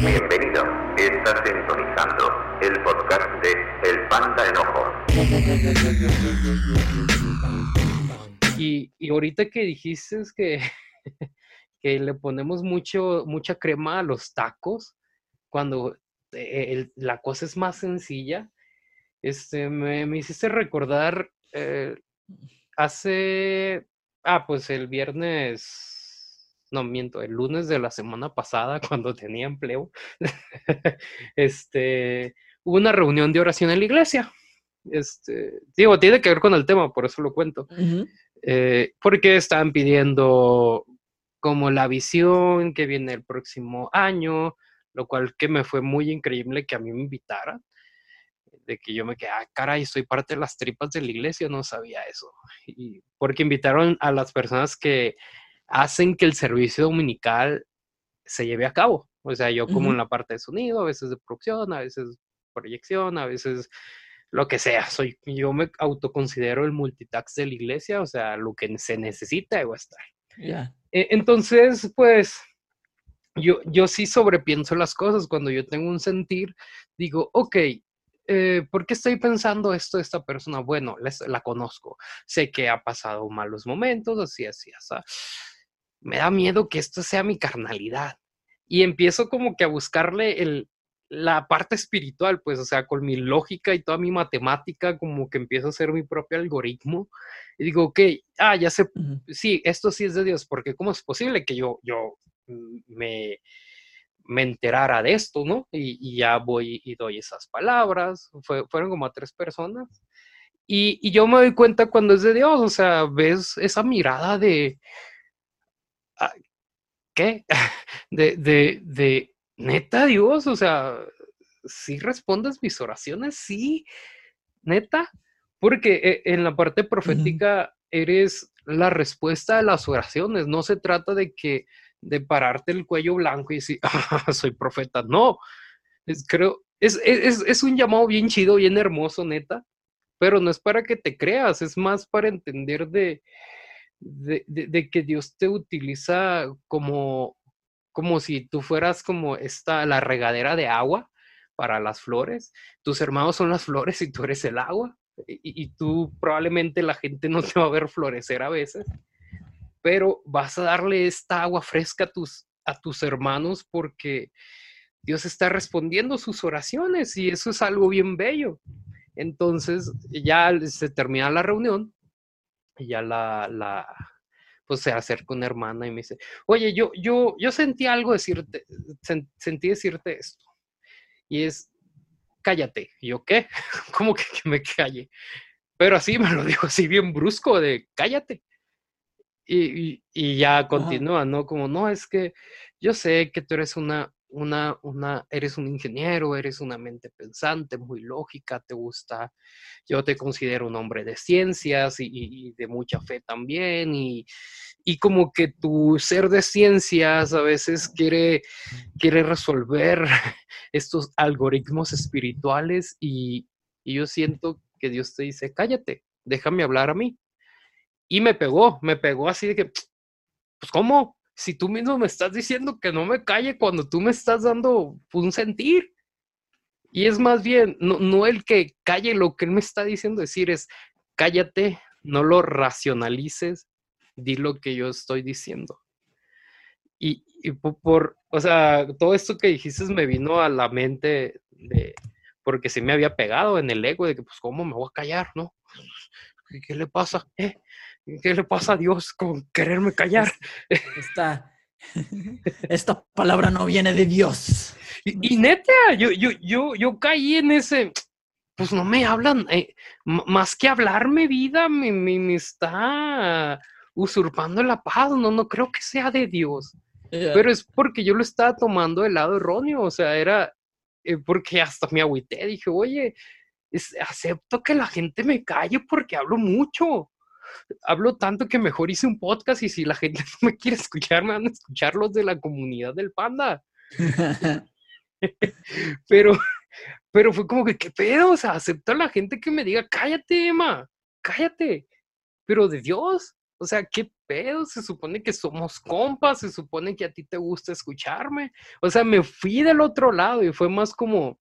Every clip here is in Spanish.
Bienvenido, estás sintonizando el podcast de El Panda Enojo. Y, y ahorita que dijiste que, que le ponemos mucho, mucha crema a los tacos, cuando eh, la cosa es más sencilla, este, me, me hiciste recordar eh, hace, ah, pues el viernes, no miento, el lunes de la semana pasada, cuando tenía empleo, este, hubo una reunión de oración en la iglesia. Este, digo, tiene que ver con el tema, por eso lo cuento eh, porque estaban pidiendo como la visión que viene el próximo año, lo cual que me fue muy increíble que a mí me invitaran, de que yo me quedé, ah, caray, soy parte de las tripas de la iglesia, no sabía eso. Y porque invitaron a las personas que hacen que el servicio dominical se lleve a cabo. O sea, yo como en la parte de sonido, a veces de producción, a veces proyección, a veces lo que sea. Soy, yo me autoconsidero el multitask de la iglesia, o sea, lo que se necesita debo estar. Ya. E- Entonces, pues, yo, yo sí sobrepienso las cosas. Cuando yo tengo un sentir, digo, ok, eh, ¿por qué estoy pensando esto de esta persona? Bueno, les- la conozco. Sé que ha pasado malos momentos, así, así, así. Me da miedo que esto sea mi carnalidad. Y empiezo como que a buscarle el, la parte espiritual, pues, o sea, con mi lógica y toda mi matemática, como que empiezo a hacer mi propio algoritmo. Y digo, ok, ah, ya sé sí, esto sí es de Dios, porque ¿cómo es posible que yo, yo mm, me, me enterara de esto, ¿no? Y, y ya voy y doy esas palabras, Fue- fueron como a tres personas. Y, y yo me doy cuenta cuando es de Dios, o sea, ves esa mirada de, ¿qué? De, de, de, neta Dios, o sea, si respondes mis oraciones, sí, neta, porque eh, en la parte profética eres la respuesta a las oraciones, no se trata de que de pararte el cuello blanco y decir, "Ah, soy profeta, no, es, creo, es, es, es un llamado bien chido, bien hermoso, neta, pero no es para que te creas, es más para entender de, de, que Dios te utiliza como, como si tú fueras como esta, la regadera de agua para las flores. Tus hermanos son las flores y tú eres el agua. Y, y tú probablemente la gente no te va a ver florecer a veces, pero vas a darle esta agua fresca a tus, a tus hermanos porque Dios está respondiendo sus oraciones y eso es algo bien bello. Entonces ya se termina la reunión y ya la, la pues se acerca una hermana y me dice, oye, yo, yo, yo sentí algo decirte, sen- sentí decirte esto. Y es, cállate. Y yo, ¿qué? ¿Cómo que, que me calle? Pero así me lo dijo así bien brusco de, cállate. Y, y, y ya continúa, ¿no? Como, no, es que yo sé que tú eres una, una, una, eres un ingeniero, eres una mente pensante, muy lógica, te gusta, yo te considero un hombre de ciencias y, de mucha fe también, y, y como que tu ser de ciencias a veces quiere, quiere resolver estos algoritmos espirituales y, y yo siento que Dios te dice, cállate, déjame hablar a mí. Y me pegó, me pegó así de que, pues ¿cómo? Si tú mismo me estás diciendo que no me calle cuando tú me estás dando un sentir. Y es más bien, no, no el que calle lo que él me está diciendo decir, es cállate, no lo racionalices, di lo que yo estoy diciendo. Y, y po- por, o sea, todo esto que dijiste me vino a la mente de, porque se me había pegado en el ego de que, pues, ¿cómo me voy a callar, no? ¿Qué, qué le pasa? ¿Eh? ¿Qué le pasa a Dios con quererme callar? Esta, esta palabra no viene de Dios. Y, y neta, yo, yo, yo, yo caí en ese, pues no me hablan, eh, más que hablarme vida, me, me, me está usurpando la paz, no, no creo que sea de Dios, pero es porque yo lo estaba tomando del lado erróneo, o sea, era eh, porque hasta me agüité, dije, oye, es- acepto que la gente me calle porque hablo mucho. Hablo tanto que mejor hice un podcast y si la gente no me quiere escuchar, me van a escuchar los de la comunidad del panda. Pero, pero fue como que, ¿qué pedo? O sea, acepto a la gente que me diga, cállate, Emma, cállate. Pero de Dios, O sea, ¿qué pedo? Se supone que somos compas, se supone que a ti te gusta escucharme. O sea, me fui del otro lado y fue más como,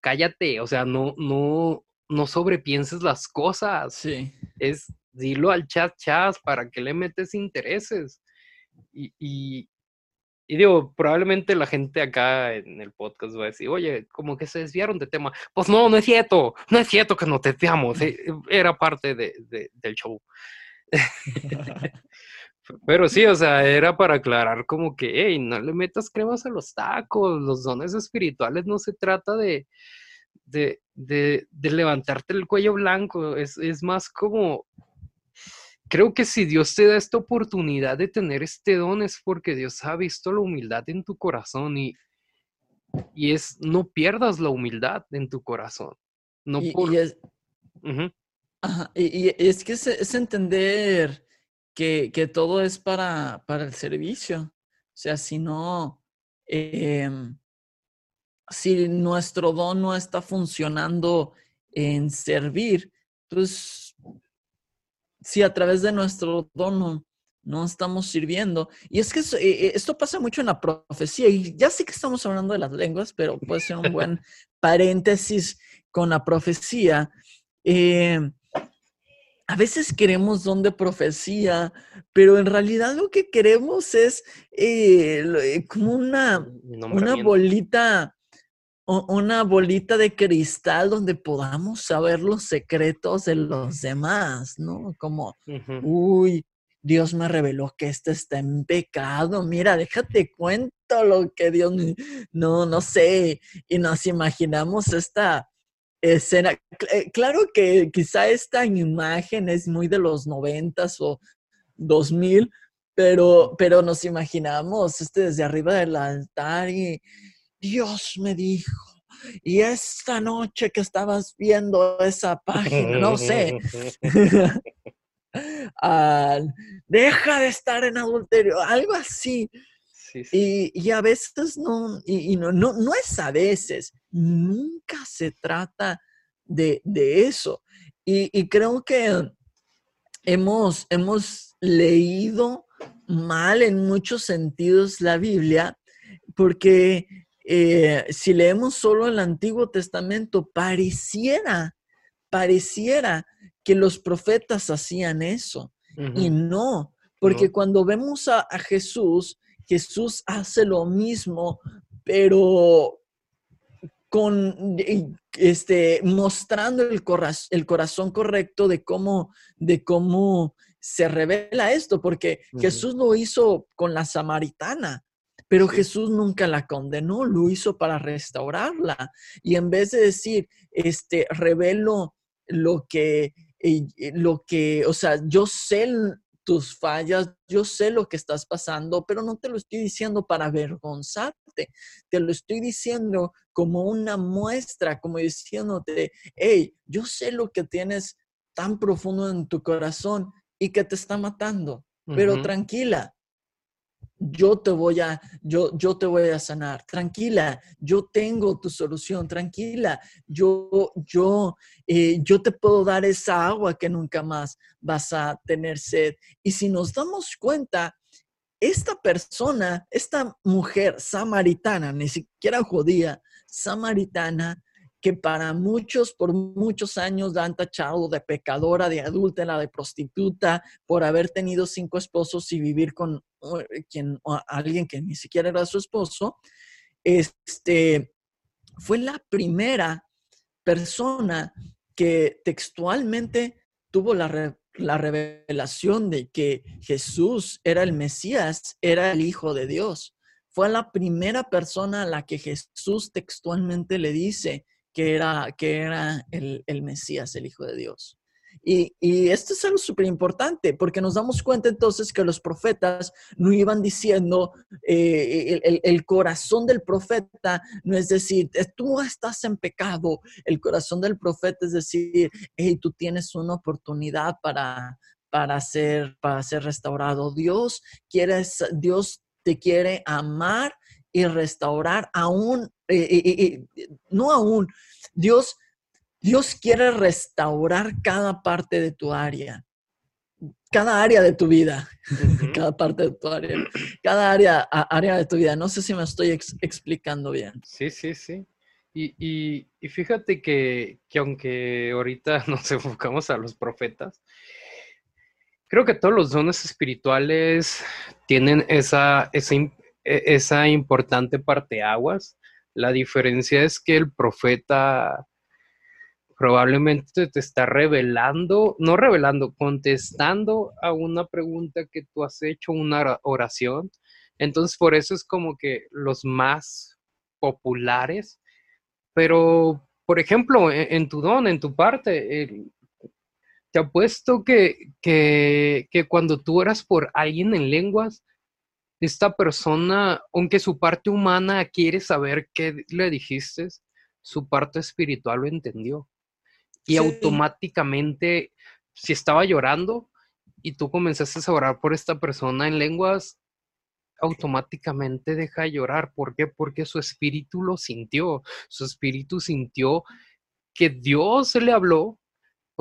cállate, o sea, no, no, no sobrepienses las cosas. Sí. Es, dilo al chat chat, ¿para que le metes intereses? Y, y, y digo, probablemente la gente acá en el podcast va a decir, oye, como que se desviaron de tema. Pues no, no es cierto, no es cierto que nos desviamos, eh, era parte de, de, del show. Pero sí, o sea, era para aclarar como que, hey, no le metas cremas a los tacos, los dones espirituales no se trata de, de, de, de levantarte el cuello blanco, es, es más como creo que si Dios te da esta oportunidad de tener este don es porque Dios ha visto la humildad en tu corazón y, y es, no pierdas la humildad en tu corazón. No y, por... y es, Ujú, ajá, y- y es que es, es entender que, que todo es para, para el servicio. O sea, si no, em, si nuestro don no está funcionando en servir, entonces, si a través de nuestro don no, no estamos sirviendo, y es que eh, eh, esto pasa mucho en la profecía, y ya sé que estamos hablando de las lenguas, pero puede ser un buen paréntesis con la profecía. Eh, a veces queremos don de profecía, pero en realidad lo que queremos es eh, como una, una bolita, una bolita de cristal donde podamos saber los secretos de los demás, ¿no? Como, uy, Dios me reveló que este está en pecado. Mira, déjate cuento lo que Dios, me-". no, no sé, y nos imaginamos esta escena. Eh, Claro que quizá esta imagen es muy de los noventas o dos mil, pero, pero nos imaginamos este desde arriba del altar y Dios me dijo, y esta noche que estabas viendo esa página, no sé, al, deja de estar en adulterio, algo así. Sí, sí. Y, y a veces no, y, y no, no, no es a veces, nunca se trata de, de eso. Y, y creo que hemos, hemos leído mal en muchos sentidos la Biblia, porque eh, si leemos solo el Antiguo Testamento, pareciera, pareciera que los profetas hacían eso. Y no, porque No. cuando vemos a, a Jesús, Jesús hace lo mismo, pero con este mostrando el, coraz- el corazón correcto de cómo de cómo se revela esto, porque. Jesús lo hizo con la samaritana, pero Sí. Jesús nunca la condenó, lo hizo para restaurarla. Y en vez de decir, este, revelo lo que, eh, eh, lo que, o sea, yo sé tus fallas, yo sé lo que estás pasando, pero no te lo estoy diciendo para avergonzarte, te lo estoy diciendo como una muestra, como diciéndote, hey, yo sé lo que tienes tan profundo en tu corazón y que te está matando, pero tranquila, yo te voy a, yo, yo te voy a sanar. Tranquila, yo tengo tu solución. Tranquila, yo, yo, eh, yo te puedo dar esa agua que nunca más vas a tener sed. Y si nos damos cuenta, esta persona, esta mujer samaritana, ni siquiera judía, samaritana, que para muchos, por muchos años han tachado de pecadora, de adúltera, de prostituta, por haber tenido cinco esposos y vivir con uh, quien, alguien que ni siquiera era su esposo, este, fue la primera persona que textualmente tuvo la, la revelación de que Jesús era el Mesías, era el Hijo de Dios. Fue la primera persona a la que Jesús textualmente le dice que era, que era el, el Mesías, el Hijo de Dios. Y, y esto es algo súper importante porque nos damos cuenta entonces que los profetas no iban diciendo, eh, el, el- corazón del profeta no es decir, "Eh, tú estás en pecado, el corazón del profeta es decir, hey, tú tienes una oportunidad para, para, ser, para ser restaurado. Dios, quiere, Dios te quiere amar y restaurar aún, eh, eh, eh, no aún, Dios, Dios quiere restaurar cada parte de tu área. cada área de tu vida, cada parte de tu área, cada área, área de tu vida. No sé si me estoy ex- explicando bien. Sí, sí, sí. Y, y- y fíjate que, que aunque ahorita nos enfocamos a los profetas, creo que todos los dones espirituales tienen esa, esa, esa importante parteaguas. La diferencia es que el profeta probablemente te está revelando, no revelando, contestando a una pregunta que tú has hecho, una ora- oración. Entonces, por eso es como que los más populares, pero, por ejemplo, en, en tu don, en tu parte, el- te apuesto que, que, que cuando tú oras por alguien en lenguas, esta persona, aunque su parte humana quiere saber qué le dijiste, su parte espiritual lo entendió. Y Sí. automáticamente, si estaba llorando y tú comenzaste a orar por esta persona en lenguas, automáticamente deja de llorar. ¿Por qué? Porque su espíritu lo sintió. Su espíritu sintió que Dios le habló.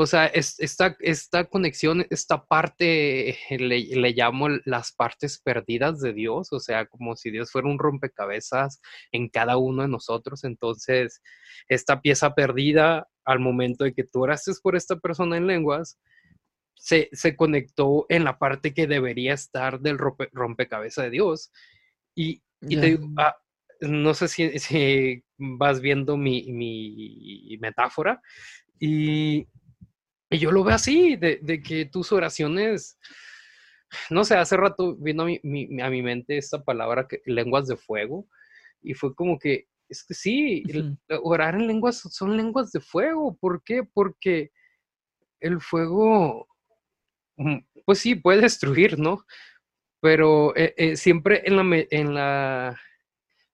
O sea, es- esta, esta conexión, esta parte, le, le llamo las partes perdidas de Dios, o sea, como si Dios fuera un rompecabezas en cada uno de nosotros. Entonces, esta pieza perdida al momento de que tú oraste por esta persona en lenguas, se, se conectó en la parte que debería estar del rompe- rompecabezas de Dios. Y, y Ya. te digo, ah, no sé si, si vas viendo mi, mi metáfora, y, y yo lo veo así, de, de que tus oraciones, no sé, hace rato vino a mi, mi- a mi mente esta palabra, que, lenguas de fuego, y fue como que, es que sí, el- orar en lenguas son lenguas de fuego. ¿Por qué? Porque el fuego, mm, pues sí, puede destruir, ¿no? Pero eh, eh, siempre en la, me- en la,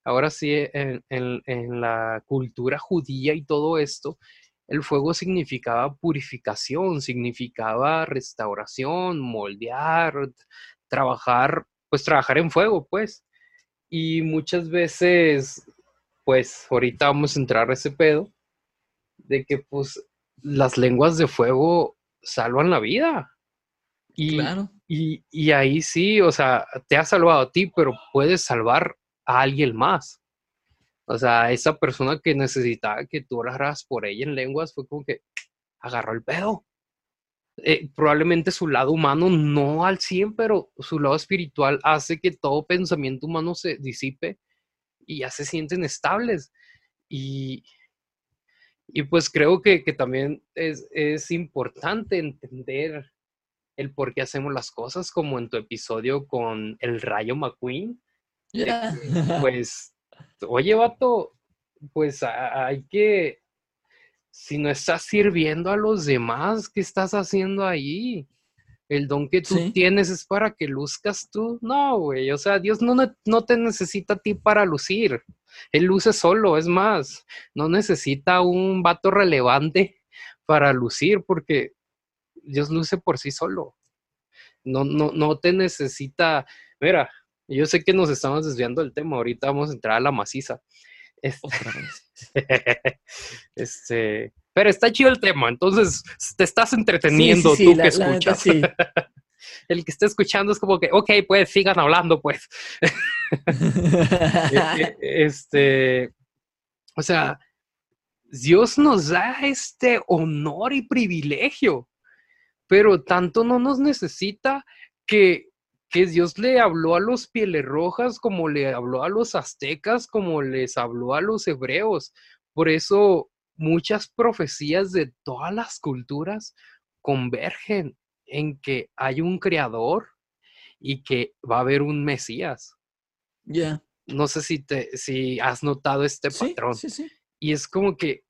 ahora sí, en, en- en la cultura judía y todo esto, el fuego significaba purificación, significaba restauración, moldear, trabajar, pues trabajar en fuego, pues. Y muchas veces, pues ahorita vamos a entrar a ese pedo, de que pues las lenguas de fuego salvan la vida. Y, Claro. y, y ahí sí, o sea, te ha salvado a ti, pero puedes salvar a alguien más. O sea, esa persona que necesitaba que tú oraras por ella en lenguas fue como que agarró el pedo. Eh, probablemente su lado humano no al 100, pero su lado espiritual hace que todo pensamiento humano se disipe y ya se sienten estables. Y, y pues creo que, que también es, es importante entender el por qué hacemos las cosas, como en tu episodio con el Rayo McQueen. pues, oye, vato, pues hay que, si no estás sirviendo a los demás, ¿qué estás haciendo ahí? El don que tú Sí. tienes es para que luzcas tú. No, güey, o sea, Dios no, no te necesita a ti para lucir. Él luce solo, es más, no necesita un vato relevante para lucir porque Dios luce por sí solo. No, no, no te necesita. Mira, yo sé que nos estamos desviando del tema. Ahorita vamos a entrar a la maciza. Este, Otra vez. este, pero está chido el tema. Entonces te estás entreteniendo Sí, sí, sí, tú la- que neta, escuchas. El que está escuchando es como que, ok, pues sigan hablando, pues. E- e- este, o sea, Dios nos da este honor y privilegio, pero tanto no nos necesita que, que Dios le habló a los pieles rojas como le habló a los aztecas, como les habló a los hebreos. Por eso muchas profecías de todas las culturas convergen en que hay un creador y que va a haber un Mesías. Ya. No sé si, te, si has notado este Sí, patrón. sí, sí. Y es como que,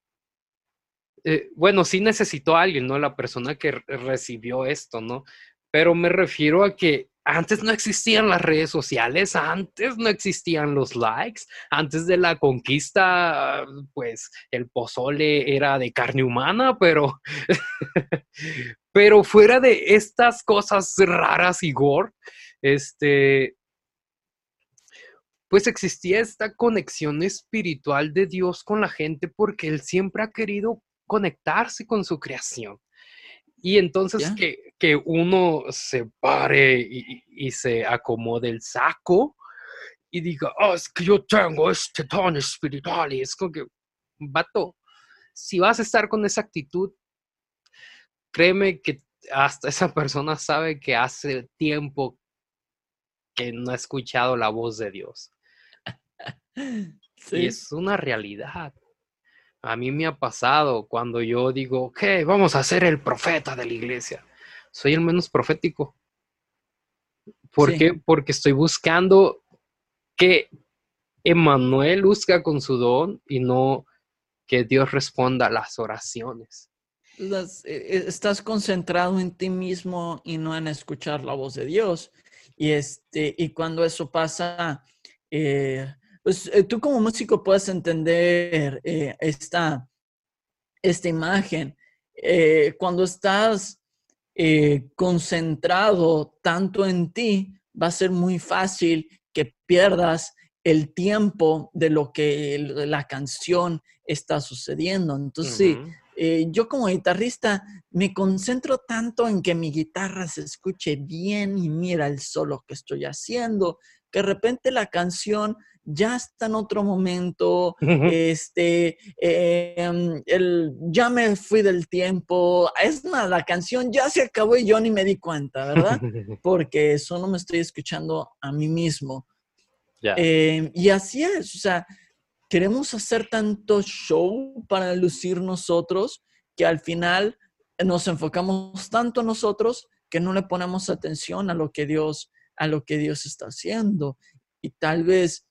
eh, bueno, sí necesitó a alguien, ¿no? La persona que re- recibió esto, ¿no? Pero me refiero a que antes no existían las redes sociales, antes no existían los likes, antes de la conquista, pues el pozole era de carne humana, pero, pero fuera de estas cosas raras y gore, este, pues existía esta conexión espiritual de Dios con la gente porque Él siempre ha querido conectarse con su creación. Y entonces que, que uno se pare y, y se acomode el saco y diga, oh, es que yo tengo este tono espiritual y es como que, vato, si vas a estar con esa actitud, créeme que hasta esa persona sabe que hace tiempo que no ha escuchado la voz de Dios. Y es una realidad. A mí me ha pasado cuando yo digo, ok, vamos a ser el profeta de la iglesia. Soy el menos profético. ¿Por qué? Porque estoy buscando que Emanuel luzca con su don y no que Dios responda a las oraciones. Las, eh, estás concentrado en ti mismo y no en escuchar la voz de Dios. Y, este, y cuando eso pasa, eh, pues eh, tú como músico puedes entender esta, esta imagen. cuando estás concentrado tanto en ti, va a ser muy fácil que pierdas el tiempo de lo que la canción está sucediendo. Entonces, sí, eh, yo como guitarrista me concentro tanto en que mi guitarra se escuche bien y mira el solo que estoy haciendo, que de repente la canción ya está en otro momento, este, em, el, ya me fui del tiempo, es nada, la canción ya se acabó y yo ni me di cuenta, ¿verdad? Porque solo me estoy escuchando a mí mismo. Em, y así es, o sea, queremos hacer tanto show para lucir nosotros que al final nos enfocamos tanto nosotros que no le ponemos atención a lo que Dios a lo que Dios está haciendo. Y tal vez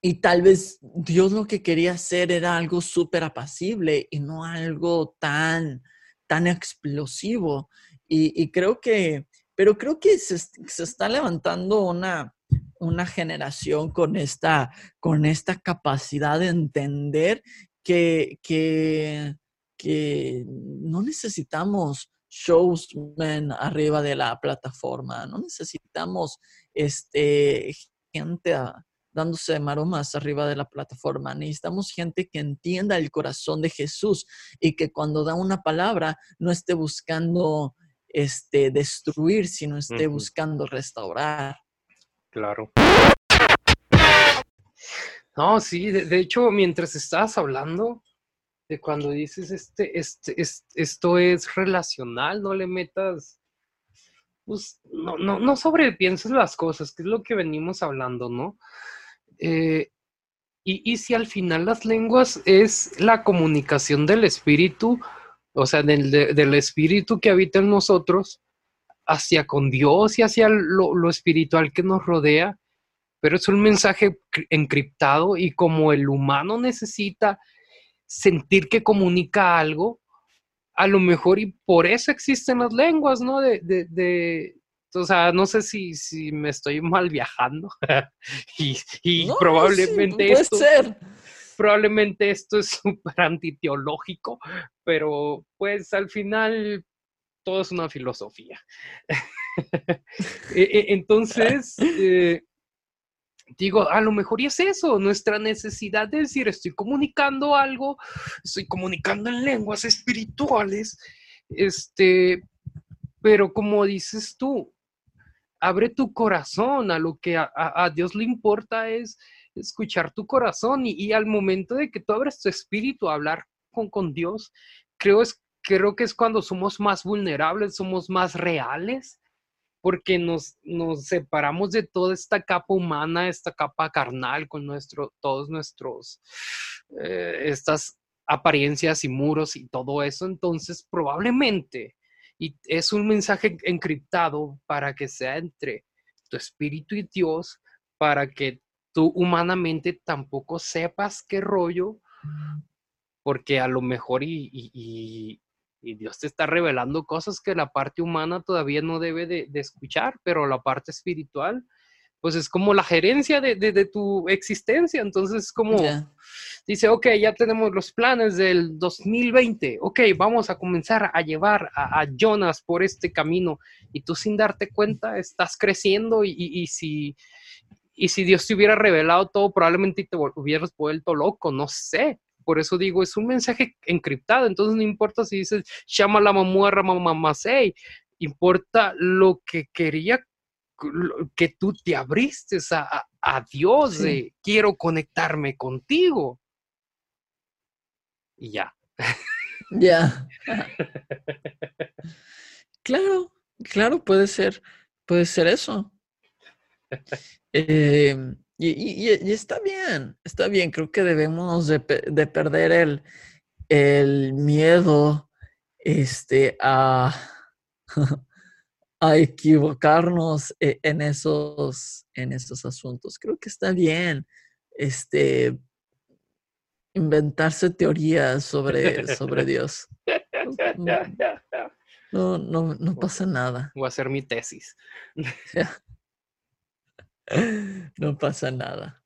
y tal vez Dios lo que quería hacer era algo súper apacible y no algo tan tan explosivo. Y, creo que pero creo que se, se está levantando una una generación con esta, con esta capacidad de entender que, que, que no necesitamos showsmen arriba de la plataforma, no necesitamos este, gente dándose maromas arriba de la plataforma. Necesitamos gente que entienda el corazón de Jesús y que cuando da una palabra no esté buscando este, destruir, sino esté buscando restaurar. Claro. No, sí, de, hecho, mientras estabas hablando de cuando dices este, este, esto es relacional, no le metas, pues, no, no, no sobrepienses las cosas, que es lo que venimos hablando, ¿no? Eh, y, y, si al final las lenguas es la comunicación del espíritu, o sea, del, del espíritu que habita en nosotros, hacia con Dios y hacia lo, espiritual que nos rodea, pero es un mensaje encriptado y como el humano necesita sentir que comunica algo, a lo mejor y por eso existen las lenguas, ¿no? De, de, o sea, no sé si, si me estoy mal viajando y, probablemente esto... Ser. Probablemente esto es súper antiteológico, pero pues al final todo es una filosofía. E, e, entonces, eh, digo, a lo mejor y es eso, nuestra necesidad de decir, estoy comunicando algo, estoy comunicando en lenguas espirituales, este, pero como dices tú, abre tu corazón a lo que a, Dios le importa es escuchar tu corazón y, al momento de que tú abres tu espíritu a hablar con, con Dios, creo es creo que es cuando somos más vulnerables, somos más reales, porque nos, nos separamos de toda esta capa humana, esta capa carnal con nuestro, todos nuestros, eh, estas apariencias y muros y todo eso. Entonces, probablemente, y es un mensaje encriptado para que sea entre tu espíritu y Dios, para que tú humanamente tampoco sepas qué rollo, porque a lo mejor y, y Dios te está revelando cosas que la parte humana todavía no debe de, escuchar, pero la parte espiritual, pues es como la gerencia de, tu existencia. Entonces, como dice, ok, ya tenemos los planes del 2020, ok, vamos a comenzar a llevar a, Jonas por este camino y tú sin darte cuenta estás creciendo y, y, si... Y si Dios te hubiera revelado todo, probablemente te hubieras vuelto loco, no sé por eso digo, es un mensaje encriptado, entonces no importa si dices, llama la mamuerra mamasei, importa lo que quería que tú te abriste a, a- a Dios Sí. de quiero conectarme contigo. Y ya. Ya. Claro, claro, puede ser, puede ser eso. Eh, y, y- y- y está bien, está bien. Creo que debemos de perder el, el miedo este, a, a equivocarnos e- en esos, en esos asuntos. Creo que está bien este, inventarse teorías sobre, sobre Dios. No, no, no pasa nada. Voy a hacer mi tesis. No pasa nada.